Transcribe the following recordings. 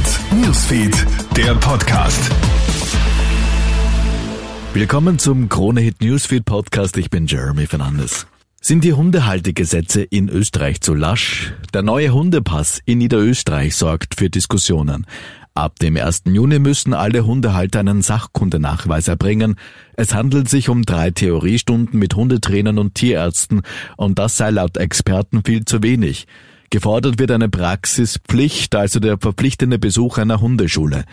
Hit Newsfeed, der Podcast. Willkommen zum Krone Hit Newsfeed Podcast. Ich bin Jeremy Fernandes. Sind die Hundehaltegesetze in Österreich zu lasch? Der neue Hundepass in Niederösterreich sorgt für Diskussionen. Ab dem 1. Juni müssen alle Hundehalter einen Sachkundenachweis erbringen. Es handelt sich um drei Theoriestunden mit Hundetrainern und Tierärzten und das sei laut Experten viel zu wenig. Gefordert wird eine Praxispflicht, also der verpflichtende Besuch einer Hundeschule.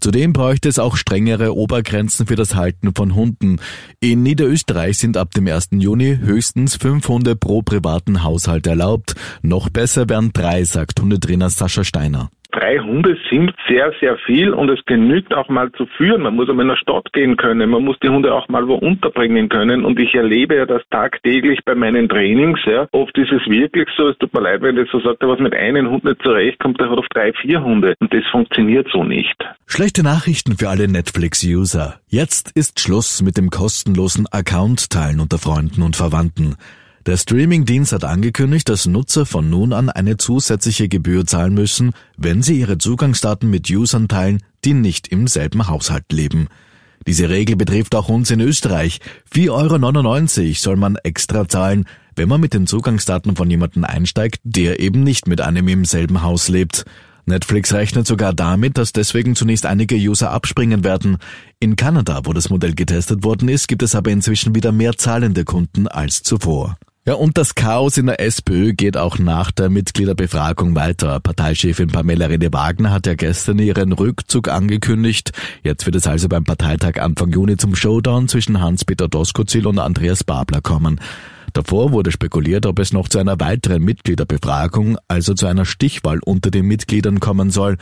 Zudem bräuchte es auch strengere Obergrenzen für das Halten von Hunden. In Niederösterreich sind ab dem 1. Juni höchstens fünf Hunde pro privaten Haushalt erlaubt. Noch besser wären drei, sagt Hundetrainer Sascha Steiner. Drei Hunde sind sehr, sehr viel und es genügt auch mal zu führen. Man muss einmal in der Stadt gehen können, man muss die Hunde auch mal wo unterbringen können und ich erlebe ja das tagtäglich bei meinen Trainings. Ja. Oft ist es wirklich so, es tut mir leid, wenn ich so sage, was mit einem Hund nicht zurechtkommt, der hat auf drei, vier Hunde und das funktioniert so nicht. Schlechte Nachrichten für alle Netflix-User. Jetzt ist Schluss mit dem kostenlosen Account-Teilen unter Freunden und Verwandten. Der Streamingdienst hat angekündigt, dass Nutzer von nun an eine zusätzliche Gebühr zahlen müssen, wenn sie ihre Zugangsdaten mit Usern teilen, die nicht im selben Haushalt leben. Diese Regel betrifft auch uns in Österreich. 4,99 Euro soll man extra zahlen, wenn man mit den Zugangsdaten von jemandem einsteigt, der eben nicht mit einem im selben Haus lebt. Netflix rechnet sogar damit, dass deswegen zunächst einige User abspringen werden. In Kanada, wo das Modell getestet worden ist, gibt es aber inzwischen wieder mehr zahlende Kunden als zuvor. Ja, und das Chaos in der SPÖ geht auch nach der Mitgliederbefragung weiter. Parteichefin Pamela Rede-Wagner hat ja gestern ihren Rückzug angekündigt. Jetzt wird es also beim Parteitag Anfang Juni zum Showdown zwischen Hans-Peter Doskozil und Andreas Babler kommen. Davor wurde spekuliert, ob es noch zu einer weiteren Mitgliederbefragung, also zu einer Stichwahl unter den Mitgliedern kommen soll.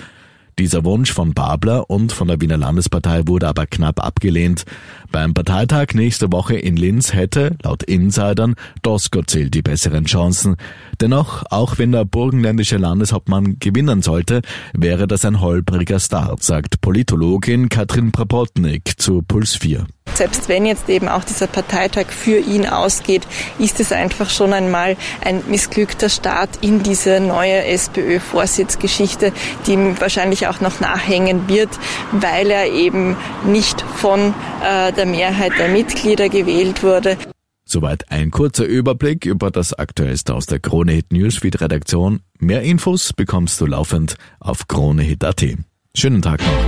Dieser Wunsch von Babler und von der Wiener Landespartei wurde aber knapp abgelehnt. Beim Parteitag nächste Woche in Linz hätte, laut Insidern, Doskozil die besseren Chancen. Dennoch, auch wenn der burgenländische Landeshauptmann gewinnen sollte, wäre das ein holpriger Start, sagt Politologin Katrin Prapotnik zu Puls 4 selbst wenn jetzt eben auch dieser Parteitag für ihn ausgeht, ist es einfach schon einmal ein missglückter Start in diese neue SPÖ-Vorsitzgeschichte, die ihm wahrscheinlich auch noch nachhängen wird, weil er eben nicht von äh, der Mehrheit der Mitglieder gewählt wurde. Soweit ein kurzer Überblick über das Aktuellste aus der Kronehit Newsfeed Redaktion. Mehr Infos bekommst du laufend auf kronehit.at. Schönen Tag noch.